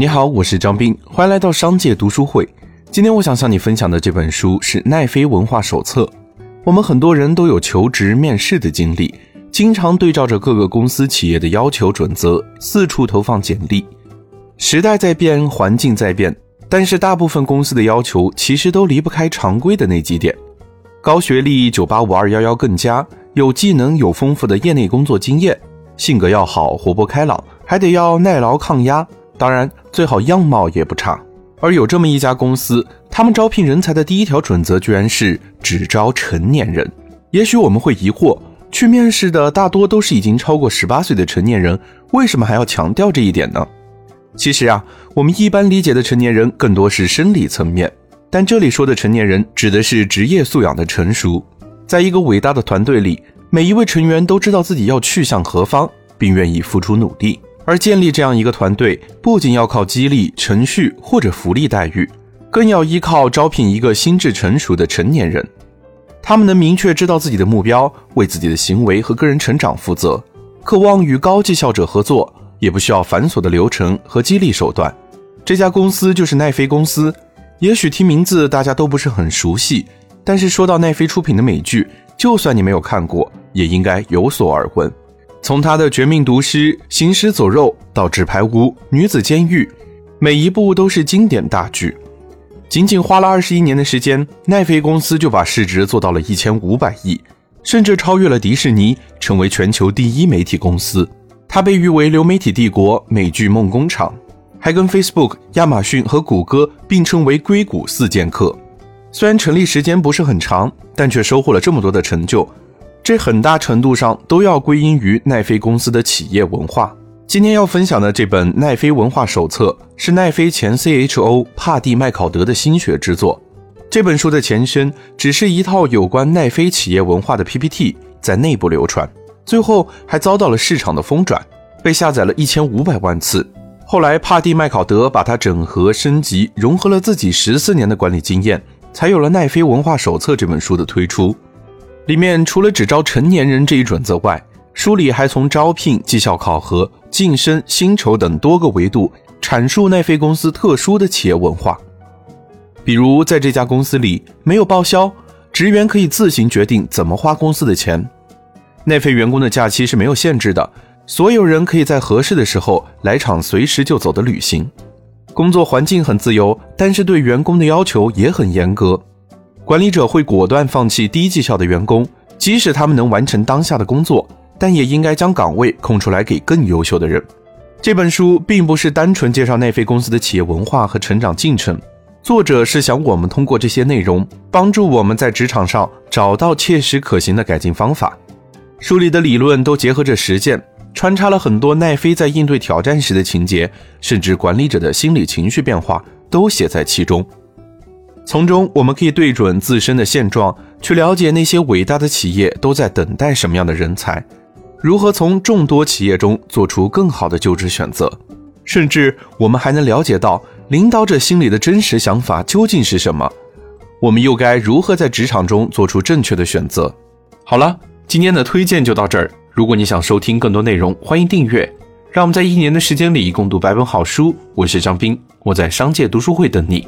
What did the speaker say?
你好，我是张斌，欢迎来到商界读书会。今天我想向你分享的这本书是《奈飞文化手册》。我们很多人都有求职面试的经历，经常对照着各个公司企业的要求准则，四处投放简历。时代在变，环境在变，但是大部分公司的要求其实都离不开常规的那几点：高学历、九八五二幺幺更加，有技能、有丰富的业内工作经验，性格要好、活泼开朗，还得要耐劳抗压。当然，最好样貌也不差。而有这么一家公司，他们招聘人才的第一条准则居然是只招成年人。也许我们会疑惑，去面试的大多都是已经超过十八岁的成年人，为什么还要强调这一点呢？其实啊，我们一般理解的成年人更多是生理层面，但这里说的成年人指的是职业素养的成熟。在一个伟大的团队里，每一位成员都知道自己要去向何方，并愿意付出努力。而建立这样一个团队，不仅要靠激励、程序或者福利待遇，更要依靠招聘一个心智成熟的成年人。他们能明确知道自己的目标，为自己的行为和个人成长负责，渴望与高绩效者合作，也不需要繁琐的流程和激励手段。这家公司就是奈飞公司。也许听名字大家都不是很熟悉，但是说到奈飞出品的美剧，就算你没有看过，也应该有所耳闻。从他的《绝命毒师》《行尸走肉》到《纸牌屋》《女子监狱》，每一部都是经典大剧。仅仅花了二十一年的时间，奈飞公司就把市值做到了一千五百亿，甚至超越了迪士尼，成为全球第一媒体公司。它被誉为流媒体帝国、美剧梦工厂，还跟 Facebook、亚马逊和谷歌并称为硅谷四剑客。虽然成立时间不是很长，但却收获了这么多的成就。这很大程度上都要归因于奈飞公司的企业文化。今天要分享的这本《奈飞文化手册》是奈飞前 CHO 帕蒂麦考德的心血之作。这本书的前身只是一套有关奈飞企业文化的 PPT，在内部流传，最后还遭到了市场的疯转，被下载了一千五百万次。后来帕蒂麦考德把它整合升级，融合了自己十四年的管理经验，才有了《奈飞文化手册》这本书的推出。里面除了只招成年人这一准则外，书里还从招聘、绩效考核、晋升、薪酬等多个维度阐述奈飞公司特殊的企业文化。比如，在这家公司里没有报销，职员可以自行决定怎么花公司的钱。奈飞员工的假期是没有限制的，所有人可以在合适的时候来场随时就走的旅行。工作环境很自由，但是对员工的要求也很严格。管理者会果断放弃低绩效的员工，即使他们能完成当下的工作，但也应该将岗位空出来给更优秀的人。这本书并不是单纯介绍奈飞公司的企业文化和成长进程，作者是想我们通过这些内容，帮助我们在职场上找到切实可行的改进方法。书里的理论都结合着实践，穿插了很多奈飞在应对挑战时的情节，甚至管理者的心理情绪变化都写在其中。从中，我们可以对准自身的现状，去了解那些伟大的企业都在等待什么样的人才，如何从众多企业中做出更好的就职选择，甚至我们还能了解到领导者心里的真实想法究竟是什么，我们又该如何在职场中做出正确的选择？好了，今天的推荐就到这儿。如果你想收听更多内容，欢迎订阅。让我们在一年的时间里共读百本好书。我是张斌，我在商界读书会等你。